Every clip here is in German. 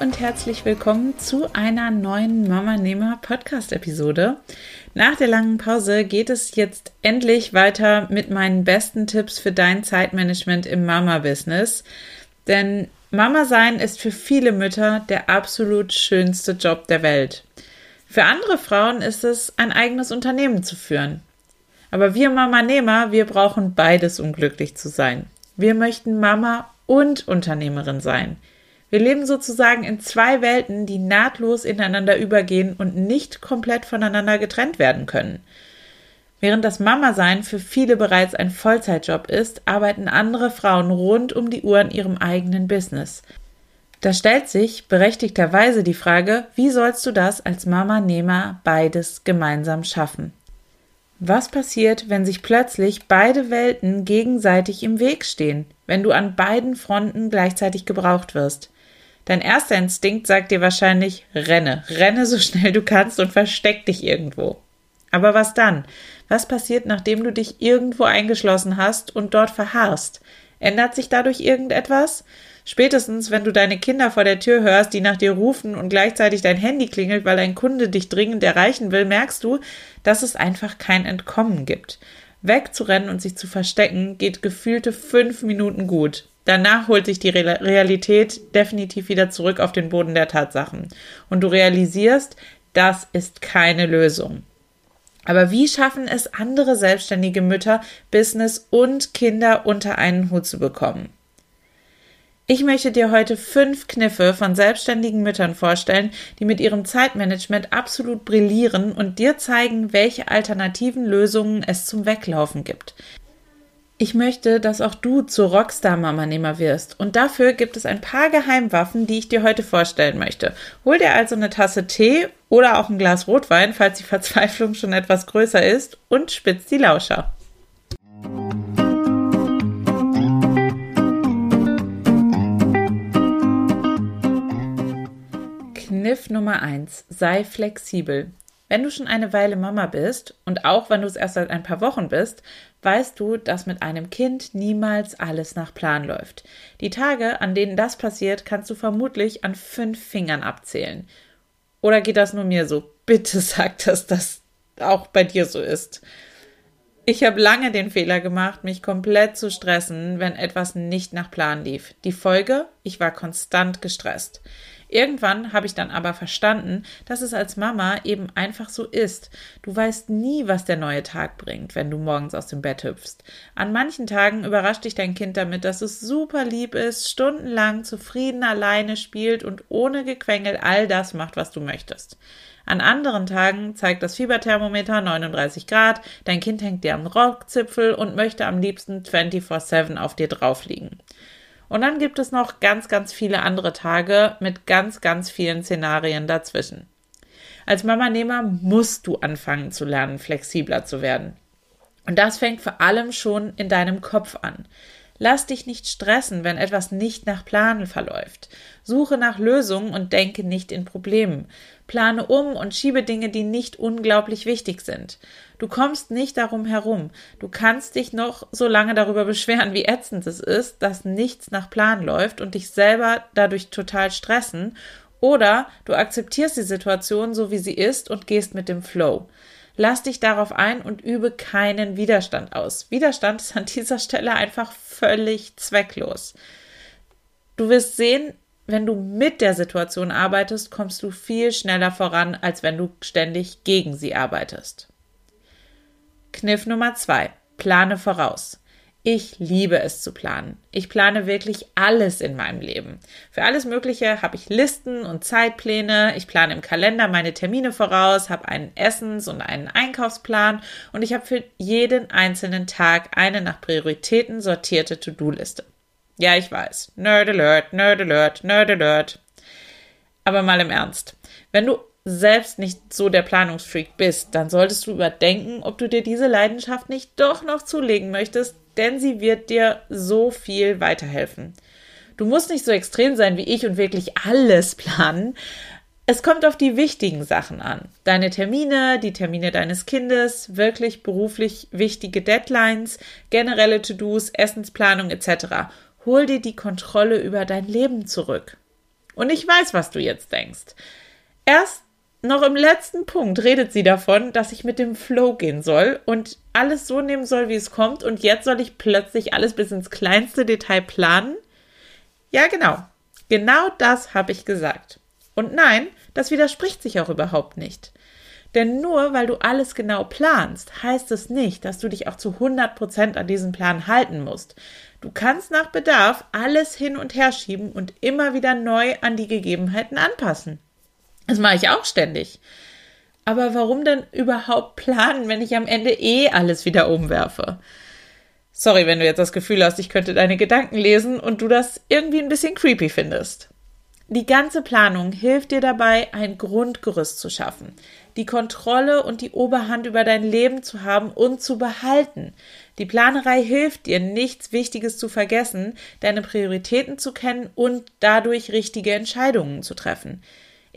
Und herzlich willkommen zu einer neuen Mama Nehmer Podcast Episode. Nach der langen Pause geht es jetzt endlich weiter mit meinen besten Tipps für dein Zeitmanagement im Mama Business. Denn Mama sein ist für viele Mütter der absolut schönste Job der Welt. Für andere Frauen ist es, ein eigenes Unternehmen zu führen. Aber wir Mama Nehmer, wir brauchen beides, um glücklich zu sein. Wir möchten Mama und Unternehmerin sein. Wir leben sozusagen in zwei Welten, die nahtlos ineinander übergehen und nicht komplett voneinander getrennt werden können. Während das Mama-Sein für viele bereits ein Vollzeitjob ist, arbeiten andere Frauen rund um die Uhr in ihrem eigenen Business. Da stellt sich berechtigterweise die Frage, wie sollst du das als Mama-Nehmer beides gemeinsam schaffen? Was passiert, wenn sich plötzlich beide Welten gegenseitig im Weg stehen, wenn du an beiden Fronten gleichzeitig gebraucht wirst? Dein erster Instinkt sagt dir wahrscheinlich, renne, renne so schnell du kannst und versteck dich irgendwo. Aber was dann? Was passiert, nachdem du dich irgendwo eingeschlossen hast und dort verharrst? Ändert sich dadurch irgendetwas? Spätestens, wenn du deine Kinder vor der Tür hörst, die nach dir rufen und gleichzeitig dein Handy klingelt, weil ein Kunde dich dringend erreichen will, merkst du, dass es einfach kein Entkommen gibt. Wegzurennen und sich zu verstecken geht gefühlte fünf Minuten gut. Danach holt sich die Realität definitiv wieder zurück auf den Boden der Tatsachen. Und du realisierst, das ist keine Lösung. Aber wie schaffen es andere selbstständige Mütter, Business und Kinder unter einen Hut zu bekommen? Ich möchte dir heute fünf Kniffe von selbstständigen Müttern vorstellen, die mit ihrem Zeitmanagement absolut brillieren und dir zeigen, welche alternativen Lösungen es zum Weglaufen gibt. Ich möchte, dass auch du zur Rockstar-Mama-Nehmer wirst. Und dafür gibt es ein paar Geheimwaffen, die ich dir heute vorstellen möchte. Hol dir also eine Tasse Tee oder auch ein Glas Rotwein, falls die Verzweiflung schon etwas größer ist, und spitz die Lauscher. Kniff Nummer 1. Sei flexibel. Wenn du schon eine Weile Mama bist und auch wenn du es erst seit ein paar Wochen bist, weißt du, dass mit einem Kind niemals alles nach Plan läuft. Die Tage, an denen das passiert, kannst du vermutlich an fünf Fingern abzählen. Oder geht das nur mir so? Bitte sag, dass das auch bei dir so ist. Ich habe lange den Fehler gemacht, mich komplett zu stressen, wenn etwas nicht nach Plan lief. Die Folge? Ich war konstant gestresst. Irgendwann habe ich dann aber verstanden, dass es als Mama eben einfach so ist. Du weißt nie, was der neue Tag bringt, wenn du morgens aus dem Bett hüpfst. An manchen Tagen überrascht dich dein Kind damit, dass es super lieb ist, stundenlang zufrieden alleine spielt und ohne Gequengel all das macht, was du möchtest. An anderen Tagen zeigt das Fieberthermometer 39 Grad, dein Kind hängt dir am Rockzipfel und möchte am liebsten 24-7 auf dir drauf liegen. Und dann gibt es noch ganz, ganz viele andere Tage mit ganz, ganz vielen Szenarien dazwischen. Als Mama-Nehmer musst du anfangen zu lernen, flexibler zu werden. Und das fängt vor allem schon in deinem Kopf an. Lass dich nicht stressen, wenn etwas nicht nach Plan verläuft. Suche nach Lösungen und denke nicht in Problemen. Plane um und schiebe Dinge, die nicht unglaublich wichtig sind. Du kommst nicht darum herum. Du kannst dich noch so lange darüber beschweren, wie ätzend es ist, dass nichts nach Plan läuft und dich selber dadurch total stressen. Oder du akzeptierst die Situation so, wie sie ist und gehst mit dem Flow. Lass dich darauf ein und übe keinen Widerstand aus. Widerstand ist an dieser Stelle einfach völlig zwecklos. Du wirst sehen, wenn du mit der Situation arbeitest, kommst du viel schneller voran, als wenn du ständig gegen sie arbeitest. Kniff Nummer zwei. Plane voraus. Ich liebe es zu planen. Ich plane wirklich alles in meinem Leben. Für alles Mögliche habe ich Listen und Zeitpläne. Ich plane im Kalender meine Termine voraus, habe einen Essens- und einen Einkaufsplan und ich habe für jeden einzelnen Tag eine nach Prioritäten sortierte To-Do-Liste. Ja, ich weiß. Nerd Alert, Nerd Alert, Nerd Alert. Aber mal im Ernst. Wenn du selbst nicht so der Planungsfreak bist, dann solltest du überdenken, ob du dir diese Leidenschaft nicht doch noch zulegen möchtest, denn sie wird dir so viel weiterhelfen. Du musst nicht so extrem sein wie ich und wirklich alles planen. Es kommt auf die wichtigen Sachen an. Deine Termine, die Termine deines Kindes, wirklich beruflich wichtige Deadlines, generelle To-Dos, Essensplanung etc. Hol dir die Kontrolle über dein Leben zurück. Und ich weiß, was du jetzt denkst. Erst noch im letzten Punkt redet sie davon, dass ich mit dem Flow gehen soll und alles so nehmen soll, wie es kommt. Und jetzt soll ich plötzlich alles bis ins kleinste Detail planen? Ja, genau. Genau das habe ich gesagt. Und nein, das widerspricht sich auch überhaupt nicht. Denn nur weil du alles genau planst, heißt es nicht, dass du dich auch zu 100 Prozent an diesen Plan halten musst. Du kannst nach Bedarf alles hin und her schieben und immer wieder neu an die Gegebenheiten anpassen. Das mache ich auch ständig. Aber warum denn überhaupt planen, wenn ich am Ende eh alles wieder umwerfe? Sorry, wenn du jetzt das Gefühl hast, ich könnte deine Gedanken lesen und du das irgendwie ein bisschen creepy findest. Die ganze Planung hilft dir dabei, ein Grundgerüst zu schaffen, die Kontrolle und die Oberhand über dein Leben zu haben und zu behalten. Die Planerei hilft dir, nichts Wichtiges zu vergessen, deine Prioritäten zu kennen und dadurch richtige Entscheidungen zu treffen.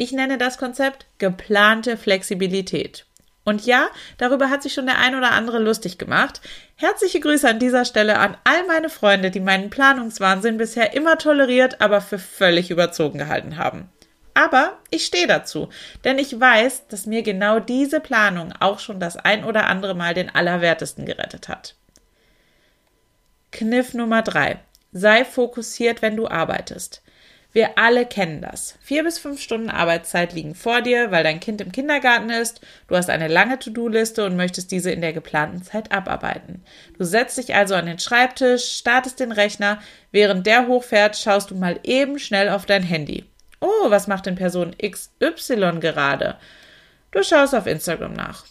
Ich nenne das Konzept geplante Flexibilität. Und ja, darüber hat sich schon der ein oder andere lustig gemacht. Herzliche Grüße an dieser Stelle an all meine Freunde, die meinen Planungswahnsinn bisher immer toleriert, aber für völlig überzogen gehalten haben. Aber ich stehe dazu, denn ich weiß, dass mir genau diese Planung auch schon das ein oder andere Mal den Allerwertesten gerettet hat. Kniff Nummer drei: Sei fokussiert, wenn du arbeitest. Wir alle kennen das. Vier bis fünf Stunden Arbeitszeit liegen vor dir, weil dein Kind im Kindergarten ist. Du hast eine lange To-Do-Liste und möchtest diese in der geplanten Zeit abarbeiten. Du setzt dich also an den Schreibtisch, startest den Rechner. Während der hochfährt, schaust du mal eben schnell auf dein Handy. Oh, was macht denn Person XY gerade? Du schaust auf Instagram nach.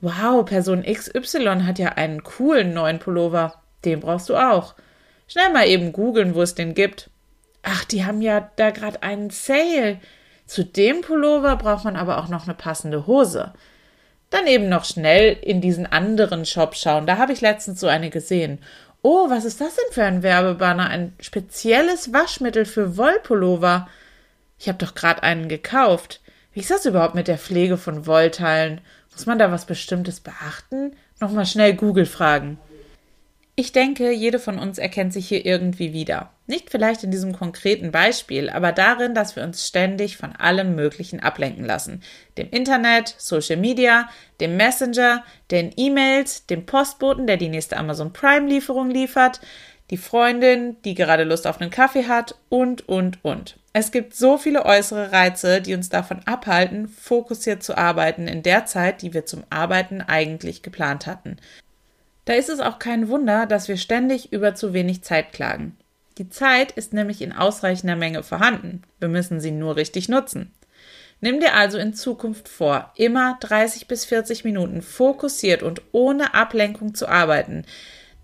Wow, Person XY hat ja einen coolen neuen Pullover. Den brauchst du auch. Schnell mal eben googeln, wo es den gibt. Ach, die haben ja da gerade einen Sale. Zu dem Pullover braucht man aber auch noch eine passende Hose. Dann eben noch schnell in diesen anderen Shop schauen. Da habe ich letztens so eine gesehen. Oh, was ist das denn für ein Werbebanner? Ein spezielles Waschmittel für Wollpullover. Ich habe doch gerade einen gekauft. Wie ist das überhaupt mit der Pflege von Wollteilen? Muss man da was Bestimmtes beachten? Nochmal schnell Google fragen. Ich denke, jede von uns erkennt sich hier irgendwie wieder. Nicht vielleicht in diesem konkreten Beispiel, aber darin, dass wir uns ständig von allem Möglichen ablenken lassen. Dem Internet, Social Media, dem Messenger, den E-Mails, dem Postboten, der die nächste Amazon Prime Lieferung liefert, die Freundin, die gerade Lust auf einen Kaffee hat und, und, und. Es gibt so viele äußere Reize, die uns davon abhalten, fokussiert zu arbeiten in der Zeit, die wir zum Arbeiten eigentlich geplant hatten. Da ist es auch kein Wunder, dass wir ständig über zu wenig Zeit klagen. Die Zeit ist nämlich in ausreichender Menge vorhanden. Wir müssen sie nur richtig nutzen. Nimm dir also in Zukunft vor, immer 30 bis 40 Minuten fokussiert und ohne Ablenkung zu arbeiten,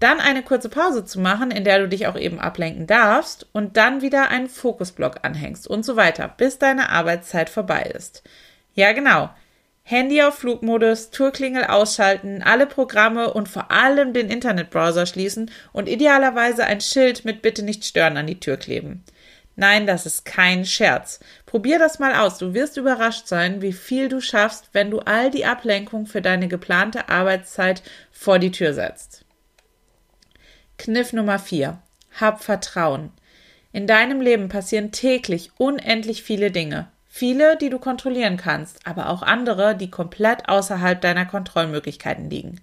dann eine kurze Pause zu machen, in der du dich auch eben ablenken darfst und dann wieder einen Fokusblock anhängst und so weiter, bis deine Arbeitszeit vorbei ist. Ja, genau. Handy auf Flugmodus, Tourklingel ausschalten, alle Programme und vor allem den Internetbrowser schließen und idealerweise ein Schild mit Bitte nicht stören an die Tür kleben. Nein, das ist kein Scherz. Probier das mal aus. Du wirst überrascht sein, wie viel du schaffst, wenn du all die Ablenkung für deine geplante Arbeitszeit vor die Tür setzt. Kniff Nummer 4. Hab Vertrauen. In deinem Leben passieren täglich unendlich viele Dinge. Viele, die du kontrollieren kannst, aber auch andere, die komplett außerhalb deiner Kontrollmöglichkeiten liegen.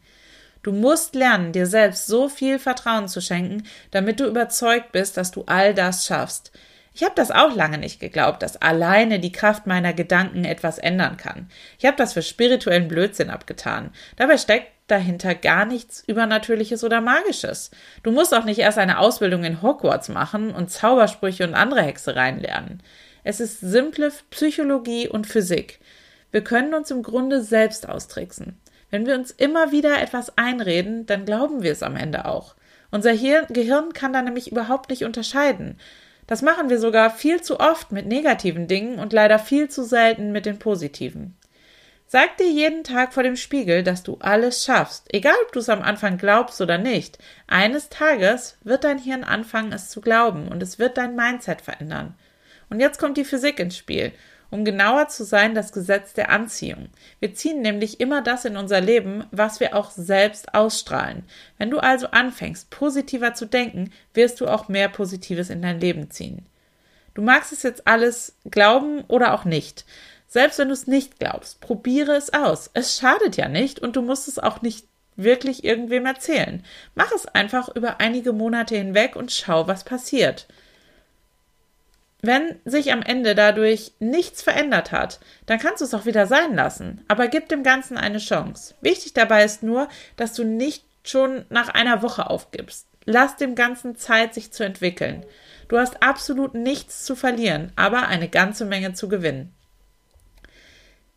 Du musst lernen, dir selbst so viel Vertrauen zu schenken, damit du überzeugt bist, dass du all das schaffst. Ich habe das auch lange nicht geglaubt, dass alleine die Kraft meiner Gedanken etwas ändern kann. Ich habe das für spirituellen Blödsinn abgetan. Dabei steckt dahinter gar nichts Übernatürliches oder Magisches. Du musst auch nicht erst eine Ausbildung in Hogwarts machen und Zaubersprüche und andere Hexereien lernen. Es ist simple Psychologie und Physik. Wir können uns im Grunde selbst austricksen. Wenn wir uns immer wieder etwas einreden, dann glauben wir es am Ende auch. Unser Gehirn kann da nämlich überhaupt nicht unterscheiden. Das machen wir sogar viel zu oft mit negativen Dingen und leider viel zu selten mit den positiven. Sag dir jeden Tag vor dem Spiegel, dass du alles schaffst, egal ob du es am Anfang glaubst oder nicht. Eines Tages wird dein Hirn anfangen, es zu glauben und es wird dein Mindset verändern. Und jetzt kommt die Physik ins Spiel um genauer zu sein, das Gesetz der Anziehung. Wir ziehen nämlich immer das in unser Leben, was wir auch selbst ausstrahlen. Wenn du also anfängst, positiver zu denken, wirst du auch mehr Positives in dein Leben ziehen. Du magst es jetzt alles glauben oder auch nicht. Selbst wenn du es nicht glaubst, probiere es aus. Es schadet ja nicht und du musst es auch nicht wirklich irgendwem erzählen. Mach es einfach über einige Monate hinweg und schau, was passiert. Wenn sich am Ende dadurch nichts verändert hat, dann kannst du es auch wieder sein lassen. Aber gib dem Ganzen eine Chance. Wichtig dabei ist nur, dass du nicht schon nach einer Woche aufgibst. Lass dem Ganzen Zeit, sich zu entwickeln. Du hast absolut nichts zu verlieren, aber eine ganze Menge zu gewinnen.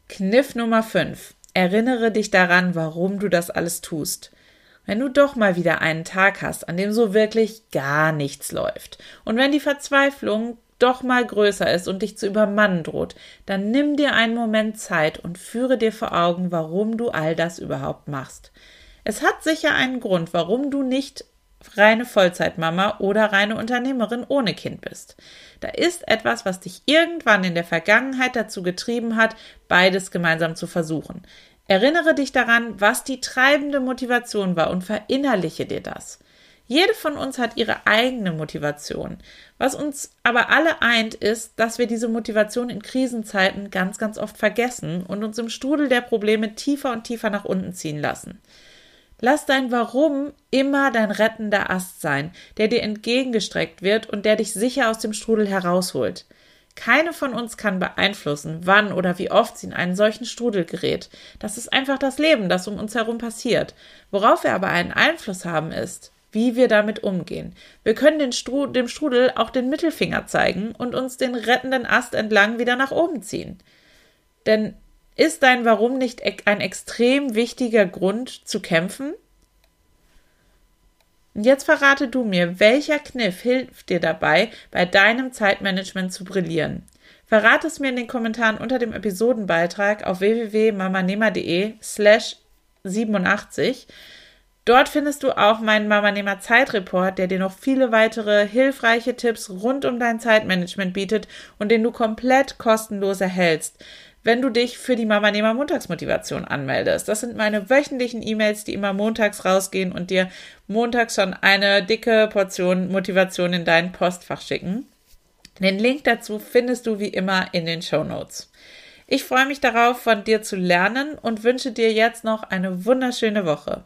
Kniff Nummer 5. Erinnere dich daran, warum du das alles tust. Wenn du doch mal wieder einen Tag hast, an dem so wirklich gar nichts läuft und wenn die Verzweiflung doch mal größer ist und dich zu übermannen droht, dann nimm dir einen Moment Zeit und führe dir vor Augen, warum du all das überhaupt machst. Es hat sicher einen Grund, warum du nicht reine Vollzeitmama oder reine Unternehmerin ohne Kind bist. Da ist etwas, was dich irgendwann in der Vergangenheit dazu getrieben hat, beides gemeinsam zu versuchen. Erinnere dich daran, was die treibende Motivation war und verinnerliche dir das. Jede von uns hat ihre eigene Motivation. Was uns aber alle eint, ist, dass wir diese Motivation in Krisenzeiten ganz, ganz oft vergessen und uns im Strudel der Probleme tiefer und tiefer nach unten ziehen lassen. Lass dein Warum immer dein rettender Ast sein, der dir entgegengestreckt wird und der dich sicher aus dem Strudel herausholt. Keine von uns kann beeinflussen, wann oder wie oft sie in einen solchen Strudel gerät. Das ist einfach das Leben, das um uns herum passiert. Worauf wir aber einen Einfluss haben, ist, wie wir damit umgehen. Wir können Stru dem Strudel auch den Mittelfinger zeigen und uns den rettenden Ast entlang wieder nach oben ziehen. Denn ist dein Warum nicht ein extrem wichtiger Grund zu kämpfen? Jetzt verrate du mir, welcher Kniff hilft dir dabei, bei deinem Zeitmanagement zu brillieren. Verrate es mir in den Kommentaren unter dem Episodenbeitrag auf www.mamanehmer.de slash 87 Dort findest du auch meinen Mamanehmer Zeitreport, der dir noch viele weitere hilfreiche Tipps rund um dein Zeitmanagement bietet und den du komplett kostenlos erhältst, wenn du dich für die Mamanehmer Montagsmotivation anmeldest. Das sind meine wöchentlichen E-Mails, die immer montags rausgehen und dir montags schon eine dicke Portion Motivation in dein Postfach schicken. Den Link dazu findest du wie immer in den Show Notes. Ich freue mich darauf, von dir zu lernen und wünsche dir jetzt noch eine wunderschöne Woche.